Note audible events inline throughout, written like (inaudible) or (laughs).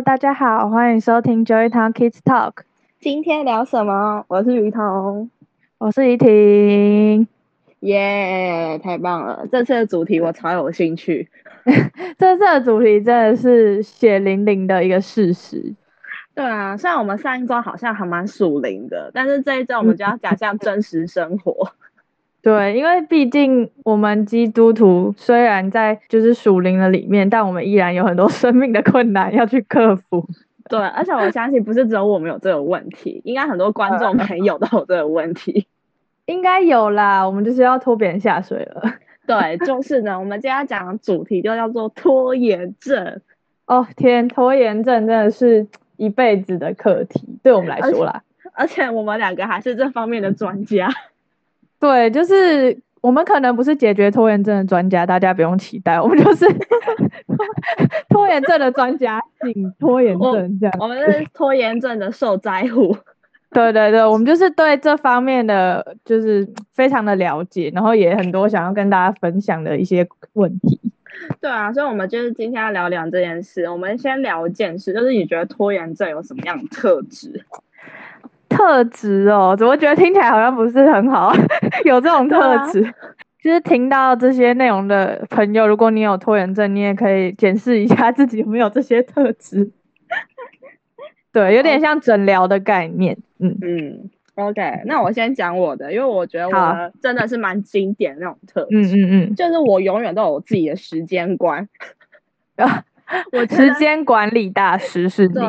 Hello，大家好，欢迎收听 Joytown Kids Talk。今天聊什么？我是雨桐，我是怡婷。耶，太棒了！这次的主题我超有兴趣。(laughs) 这次的主题真的是血淋淋的一个事实。对啊，虽然我们上一周好像还蛮属灵的，但是这一周我们就要讲讲真实生活。对，因为毕竟我们基督徒虽然在就是属灵的里面，但我们依然有很多 (laughs) 生命的困难要去克服。对，而且我相信不是只有我们有这个问题，应该很多观众朋友都有这个问题。(laughs) 应该有啦，我们就是要拖别人下水了。(laughs) 对，就是呢，我们今天要讲的主题就叫做拖延症。哦天，拖延症真的是一辈子的课题，对我们来说啦。而且，而且我们两个还是这方面的专家。对，就是我们可能不是解决拖延症的专家，大家不用期待。我们就是 (laughs) 拖延症的专家，请拖延症这样。我们是拖延症的受灾户。(laughs) 对对对，我们就是对这方面的就是非常的了解，然后也很多想要跟大家分享的一些问题。对啊，所以我们就是今天要聊聊这件事。我们先聊一件事，就是你觉得拖延症有什么样的特质？特质哦，怎么觉得听起来好像不是很好？(laughs) 有这种特质，啊、就是听到这些内容的朋友，如果你有拖延症，你也可以检视一下自己有没有这些特质。(laughs) 对，有点像诊疗的概念。嗯嗯，OK，那我先讲我的，因为我觉得我真的是蛮经典的那种特质。嗯嗯嗯，就是我永远都有自己的时间观。(laughs) 我时间管理大师是你。对，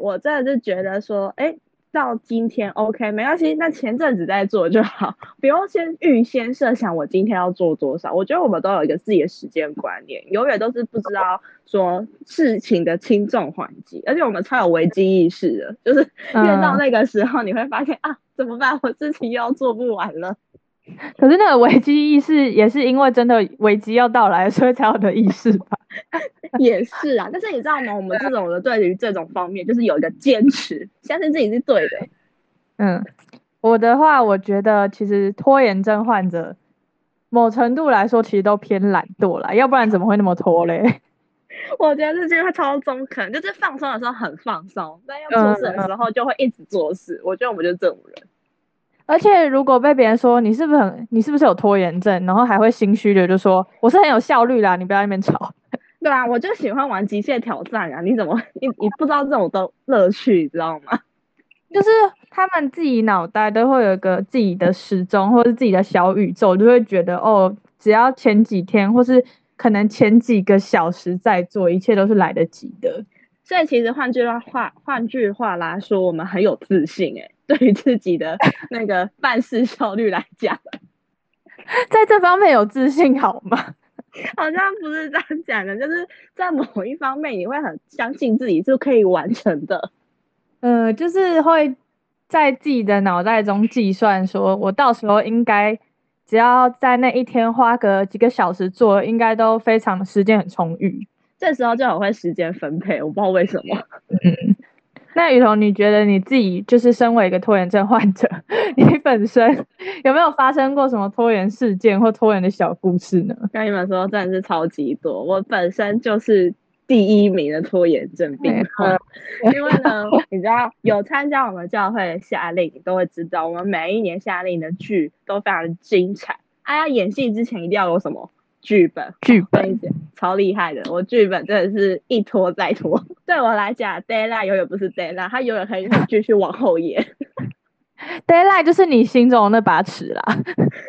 我真的是觉得说，哎、欸。到今天 OK 没关系，那前阵子在做就好，(laughs) 不用先预先设想我今天要做多少。我觉得我们都有一个自己的时间观念，永远都是不知道说事情的轻重缓急，而且我们超有危机意识的，就是越到那个时候，你会发现、嗯、啊，怎么办？我事情又要做不完了。可是那个危机意识也是因为真的危机要到来，所以才有的意识吧？(laughs) 也是啊，但是你知道吗？我们这种的对于这种方面，就是有一个坚持，相信自己是对的。(laughs) 嗯，我的话，我觉得其实拖延症患者，某程度来说，其实都偏懒惰啦，要不然怎么会那么拖嘞？(laughs) 我觉得这句话超中肯，就是放松的时候很放松，但要做事的时候就会一直做事。嗯、我觉得我们就是这种人。而且如果被别人说你是不是很，你是不是有拖延症，然后还会心虚的就说我是很有效率啦，你不要在那边吵。对啊，我就喜欢玩极限挑战啊！你怎么你你不知道这种的乐趣，你知道吗？就是他们自己脑袋都会有一个自己的时钟或者自己的小宇宙，就会觉得哦，只要前几天或是可能前几个小时在做，一切都是来得及的。所以其实换句话换句话来说，我们很有自信诶。(laughs) 对于自己的那个办事效率来讲，(laughs) 在这方面有自信好吗？(laughs) 好像不是这样讲的，就是在某一方面你会很相信自己是可以完成的。(laughs) 呃，就是会在自己的脑袋中计算，说我到时候应该只要在那一天花个几个小时做，应该都非常时间很充裕。这时候就很会时间分配，我不知道为什么。(laughs) 嗯。那雨桐，你觉得你自己就是身为一个拖延症患者，你本身有没有发生过什么拖延事件或拖延的小故事呢？跟你们说，真的是超级多。我本身就是第一名的拖延症病患，因为呢，你知道有参加我们教会的夏令，都会知道我们每一年夏令的剧都非常的精彩。哎、啊、呀，演戏之前一定要有什么？剧本，剧本超厉害的，我剧本真的是一拖再拖。对我来讲 d a y l i g h t 永远不是 d a y l i g h t 它永远可以继续往后延。(laughs) deadline 就是你心中的那把尺啦。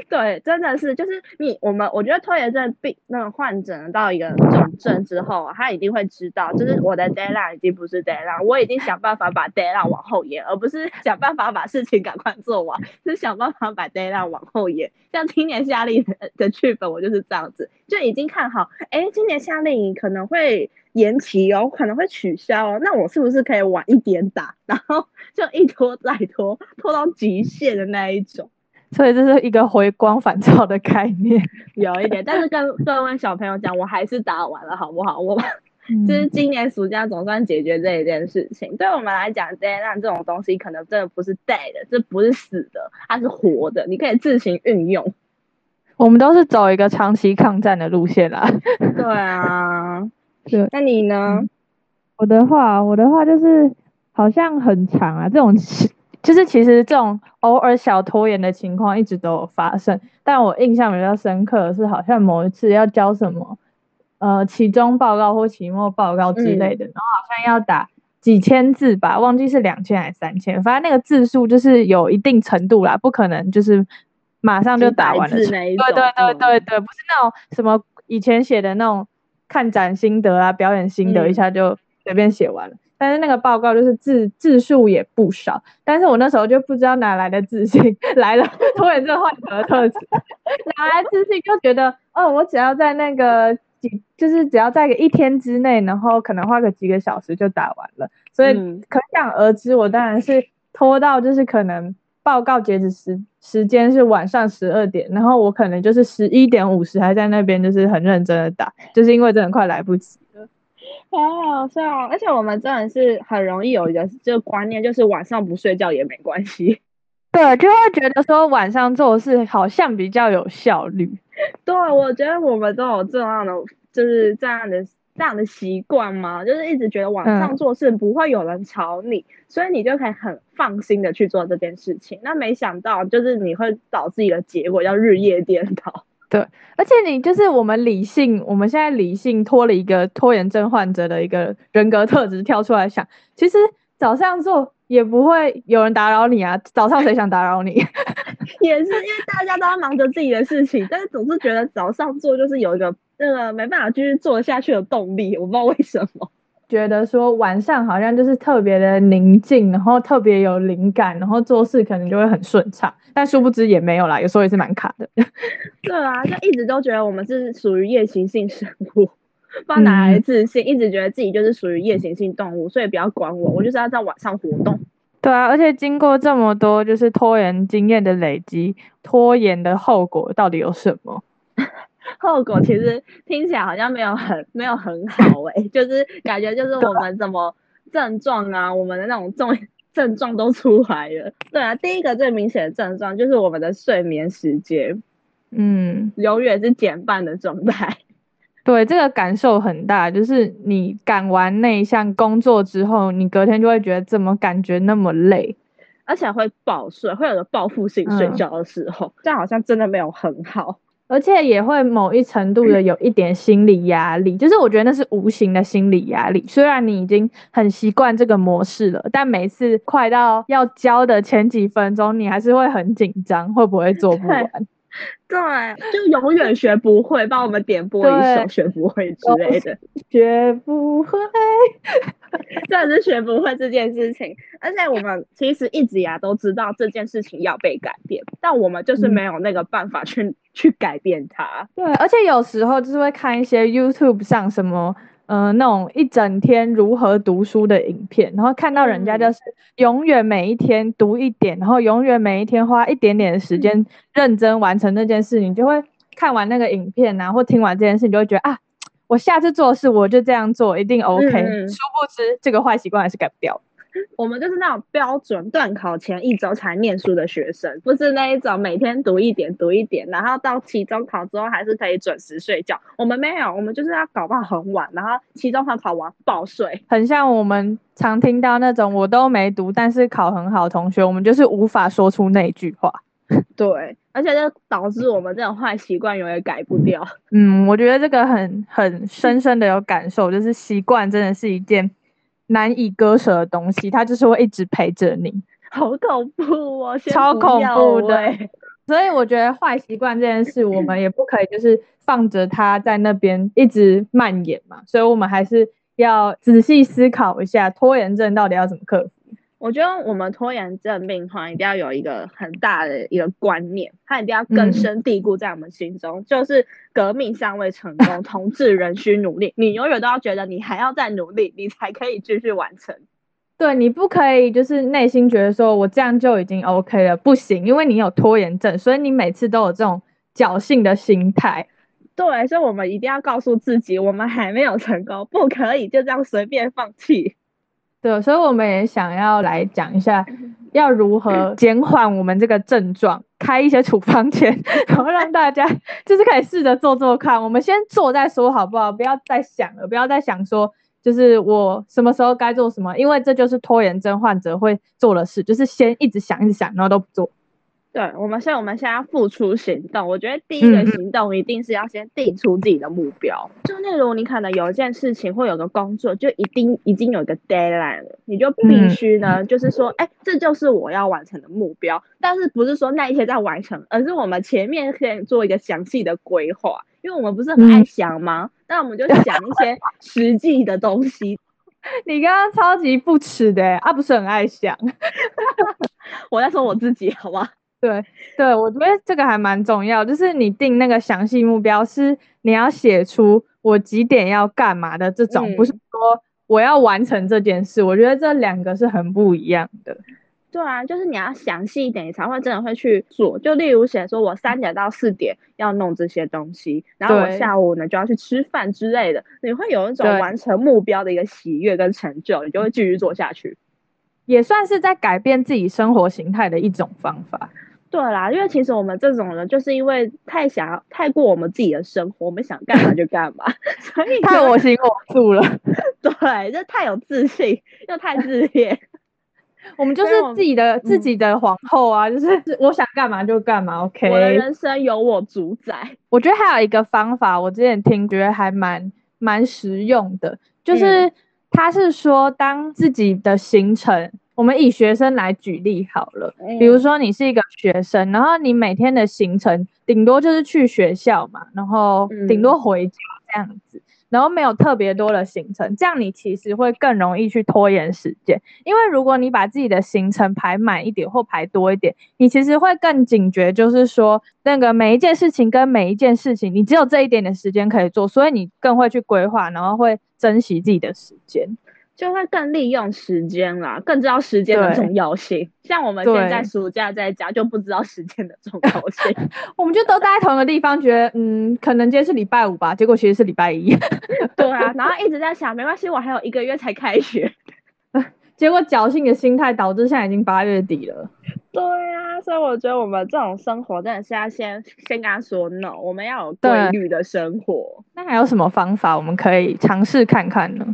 对，真的是，就是你我们，我觉得拖延症病那个患者到一个重症之后，他一定会知道，就是我的 deadline 已经不是 deadline，我已经想办法把 deadline 往后延，而不是想办法把事情赶快做完，是想办法把 deadline 往后延。像今年夏令的剧本，我就是这样子，就已经看好，哎、今年夏令可能会。延期哦，可能会取消哦，那我是不是可以晚一点打，然后就一拖再拖，拖到极限的那一种？所以这是一个回光返照的概念，(laughs) 有一点。但是跟各位小朋友讲，我还是打完了，好不好？我就是今年暑假总算解决这一件事情。嗯、对我们来讲，deadline 这种东西可能真的不是 dead 的，这不是死的，它是活的，你可以自行运用。我们都是走一个长期抗战的路线啦。(laughs) 对啊。对，那你呢？我的话，我的话就是好像很长啊，这种就是其实这种偶尔小拖延的情况一直都有发生，但我印象比较深刻的是，好像某一次要交什么呃期中报告或期末报告之类的，嗯、然后好像要打几千字吧，忘记是两千还是三千，反正那个字数就是有一定程度啦，不可能就是马上就打完了。对对对对对，不是那种什么以前写的那种看展心得啊、表演心得，一下就随便写完了。嗯但是那个报告就是字字数也不少，但是我那时候就不知道哪来的自信，来了拖延症患者的特质，(laughs) 哪来自信就觉得，哦，我只要在那个几，就是只要在个一天之内，然后可能花个几个小时就打完了，所以可想而知，我当然是拖到就是可能报告截止时时间是晚上十二点，然后我可能就是十一点五十还在那边就是很认真的打，就是因为真的快来不及。好好笑，而且我们真的是很容易有一个这个观念，就是晚上不睡觉也没关系。对，就会觉得说晚上做事好像比较有效率。(laughs) 对，我觉得我们都有这样的，就是这样的这样的习惯吗，就是一直觉得晚上做事不会有人吵你，嗯、所以你就可以很放心的去做这件事情。那没想到，就是你会导致一个结果，叫日夜颠倒。(laughs) 对，而且你就是我们理性，我们现在理性脱了一个拖延症患者的一个人格特质跳出来想，其实早上做也不会有人打扰你啊，早上谁想打扰你？(laughs) 也是因为大家都要忙着自己的事情，但是总是觉得早上做就是有一个那个没办法继续做下去的动力，我不知道为什么。觉得说晚上好像就是特别的宁静，然后特别有灵感，然后做事可能就会很顺畅，但殊不知也没有啦，有时候也是蛮卡的。(laughs) 对啊，就一直都觉得我们是属于夜行性生物，不知道哪来自信，嗯、一直觉得自己就是属于夜行性动物，所以不要管我，我就是要在晚上活动。对啊，而且经过这么多就是拖延经验的累积，拖延的后果到底有什么？(laughs) 后果其实听起来好像没有很没有很好诶、欸，就是感觉就是我们怎么症状啊，我们的那种症 (laughs) 症状都出来了。对啊，第一个最明显的症状就是我们的睡眠时间，嗯，永远是减半的状态。(laughs) 对，这个感受很大，就是你赶完那一项工作之后，你隔天就会觉得怎么感觉那么累，而且会暴睡，会有个报复性睡觉的时候，嗯、这样好像真的没有很好。而且也会某一程度的有一点心理压力，就是我觉得那是无形的心理压力。虽然你已经很习惯这个模式了，但每次快到要交的前几分钟，你还是会很紧张，会不会做不完？(laughs) 对，(laughs) 就永远学不会，帮我们点播一首学不会之类的，学不会，(laughs) 真的是学不会这件事情。而且我们其实一直以来都知道这件事情要被改变，但我们就是没有那个办法去、嗯、去改变它。对，而且有时候就是会看一些 YouTube 上什么。嗯、呃，那种一整天如何读书的影片，然后看到人家就是永远每一天读一点，然后永远每一天花一点点的时间认真完成那件事，你就会看完那个影片啊，后听完这件事，你就会觉得啊，我下次做事我就这样做，一定 OK。嗯、殊不知这个坏习惯还是改不掉。我们就是那种标准段考前一周才念书的学生，不是那一种每天读一点读一点，然后到期中考之后还是可以准时睡觉。我们没有，我们就是要搞到很晚，然后期中考考完爆睡。很像我们常听到那种我都没读，但是考很好同学，我们就是无法说出那句话。(laughs) 对，而且就导致我们这种坏习惯永远改不掉。(laughs) 嗯，我觉得这个很很深深的有感受，就是习惯真的是一件。难以割舍的东西，它就是会一直陪着你，好恐怖哦，超恐怖的。所以我觉得坏习惯这件事，我们也不可以就是放着它在那边一直蔓延嘛，所以我们还是要仔细思考一下，拖延症到底要怎么克服。我觉得我们拖延症病患一定要有一个很大的一个观念，他一定要根深蒂固在我们心中，嗯、就是革命尚未成功，(laughs) 同志仍需努力。你永远都要觉得你还要再努力，你才可以继续完成。对，你不可以就是内心觉得说我这样就已经 OK 了，不行，因为你有拖延症，所以你每次都有这种侥幸的心态。对，所以我们一定要告诉自己，我们还没有成功，不可以就这样随便放弃。对，所以我们也想要来讲一下，要如何减缓我们这个症状，开一些处方前，(laughs) 然后让大家就是可以试着做做看。我们先做再说，好不好？不要再想了，不要再想说，就就是我什么时候该做什么，因为这就是拖延症患者会做的事，就是先一直想，一直想，然后都不做。对，我们，所以我们现在要付出行动。我觉得第一个行动一定是要先定出自己的目标。嗯、就例如你可能有一件事情或有个工作，就一定已经有一个 deadline 了，你就必须呢，嗯、就是说，哎，这就是我要完成的目标。但是不是说那一天再完成，而是我们前面可以做一个详细的规划。因为我们不是很爱想吗？那、嗯、我们就想一些 (laughs) 实际的东西。(laughs) 你刚刚超级不耻的，啊，不是很爱想。(laughs) 我在说我自己，好吧？对对，我觉得这个还蛮重要，就是你定那个详细目标，是你要写出我几点要干嘛的这种，嗯、不是说我要完成这件事。我觉得这两个是很不一样的。对啊，就是你要详细一点，你才会真的会去做。就例如写说我三点到四点要弄这些东西，然后我下午呢就要去吃饭之类的，你会有一种完成目标的一个喜悦跟成就，你就会继续做下去。也算是在改变自己生活形态的一种方法。对啦，因为其实我们这种人就是因为太想要太过我们自己的生活，我们想干嘛就干嘛，(laughs) 所以太我行我素了。(laughs) 对，就太有自信又太自恋，我们就是自己的自己的皇后啊，就是 (laughs) 我想干嘛就干嘛。OK，我的人生由我主宰。我觉得还有一个方法，我之前听觉得还蛮蛮实用的，就是他是说当自己的行程。我们以学生来举例好了，比如说你是一个学生，然后你每天的行程顶多就是去学校嘛，然后顶多回家这样子，然后没有特别多的行程，这样你其实会更容易去拖延时间，因为如果你把自己的行程排满一点或排多一点，你其实会更警觉，就是说那个每一件事情跟每一件事情，你只有这一点点时间可以做，所以你更会去规划，然后会珍惜自己的时间。就会更利用时间啦，更知道时间的重要性。像我们现在暑假在家就不知道时间的重要性，(laughs) 我们就都待在同一个地方，觉得嗯，可能今天是礼拜五吧，结果其实是礼拜一。(laughs) 对啊，然后一直在想，没关系，我还有一个月才开学。(laughs) 结果侥幸的心态导致现在已经八月底了。对啊，所以我觉得我们这种生活真的是要先先跟他说 no，我们要有规律的生活。那还有什么方法我们可以尝试看看呢？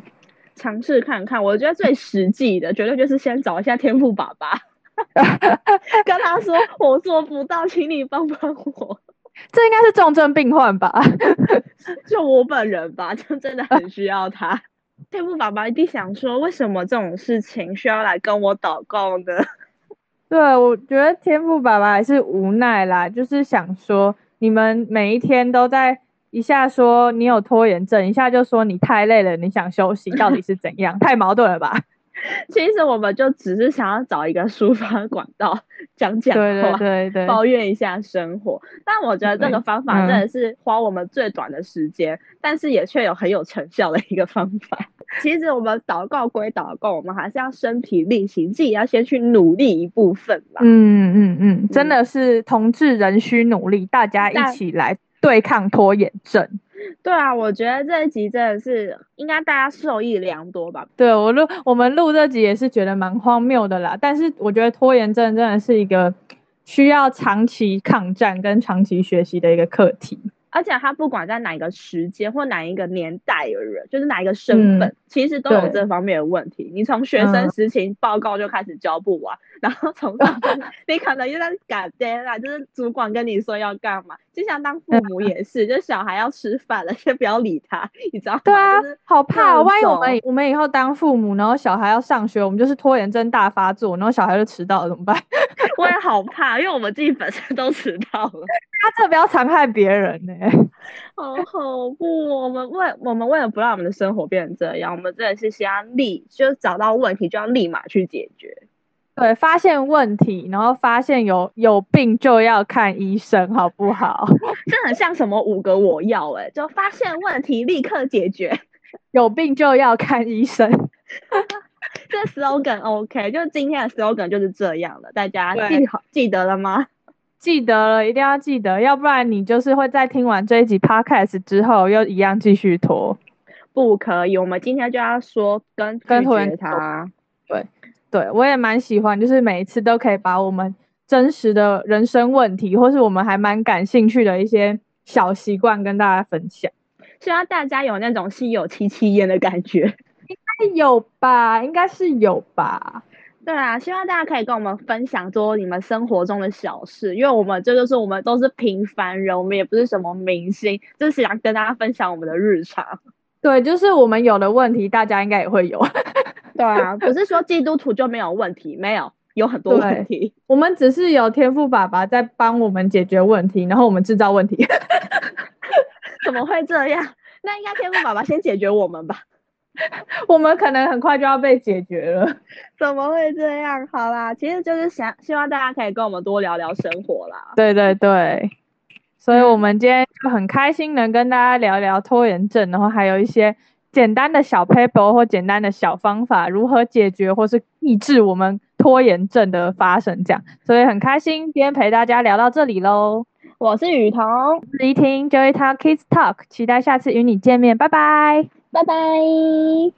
尝试看看，我觉得最实际的，绝对就是先找一下天赋爸爸，(laughs) 跟他说我做不到，请你帮帮我。这应该是重症病患吧？(laughs) 就我本人吧，就真的很需要他。天赋爸爸一定想说，为什么这种事情需要来跟我祷告呢？对，我觉得天赋爸爸还是无奈啦，就是想说，你们每一天都在。一下说你有拖延症，一下就说你太累了，你想休息，到底是怎样？(laughs) 太矛盾了吧？(laughs) 其实我们就只是想要找一个抒发管道，讲讲话，对对对对，抱怨一下生活。但我觉得这个方法真的是花我们最短的时间，嗯、但是也却有很有成效的一个方法。其实我们祷告归祷告，我们还是要身体力行，自己要先去努力一部分吧。嗯嗯嗯，真的是同志仍需努力，大家一起来。对抗拖延症，对啊，我觉得这一集真的是应该大家受益良多吧。对，我录我们录这集也是觉得蛮荒谬的啦，但是我觉得拖延症真的是一个需要长期抗战跟长期学习的一个课题。而且他不管在哪一个时间或哪一个年代的人，就是哪一个身份，嗯、其实都有这方面的问题。你从学生时期报告就开始交不完，嗯、然后从上 (laughs) 你可能又在赶 deadline，就是主管跟你说要干嘛，就像当父母也是，嗯、就小孩要吃饭了，先不要理他，你知道吗？对啊，好怕，万一我们我们以后当父母，然后小孩要上学，我们就是拖延症大发作，然后小孩就迟到了怎么办？(laughs) 我也好怕，因为我们自己本身都迟到了。他这不要残害别人呢、欸，(laughs) 好恐怖！我们为我们为了不让我们的生活变成这样，我们真的是先要立，就是找到问题就要立马去解决。对，发现问题，然后发现有有病就要看医生，好不好？(laughs) 这很像什么五个我要哎、欸，就发现问题立刻解决，(laughs) 有病就要看医生。这 slogan OK，就今天的 slogan 就是这样了，大家记好记得了吗？记得了，一定要记得，要不然你就是会在听完这一集 podcast 之后，又一样继续拖。不可以，我们今天就要说跟跟拖延他。对对，我也蛮喜欢，就是每一次都可以把我们真实的人生问题，或是我们还蛮感兴趣的一些小习惯跟大家分享。希望大家有那种心有戚戚焉的感觉。应该有吧，应该是有吧。对啊，希望大家可以跟我们分享多你们生活中的小事，因为我们这就是我们都是平凡人，我们也不是什么明星，就是想跟大家分享我们的日常。对，就是我们有的问题，大家应该也会有。(laughs) 对啊，不是说基督徒就没有问题，没有，有很多问题。(laughs) 我们只是有天赋爸爸在帮我们解决问题，然后我们制造问题。(laughs) 怎么会这样？那应该天赋爸爸先解决我们吧。(laughs) 我们可能很快就要被解决了，(laughs) 怎么会这样？好啦，其实就是想希望大家可以跟我们多聊聊生活啦。对对对，所以我们今天就很开心能跟大家聊聊拖延症，然后还有一些简单的小 paper 或简单的小方法，如何解决或是抑制我们拖延症的发生，这样。所以很开心今天陪大家聊到这里喽。我是雨桐，我是依婷，Joy Talk Kids Talk，期待下次与你见面，拜拜。拜拜。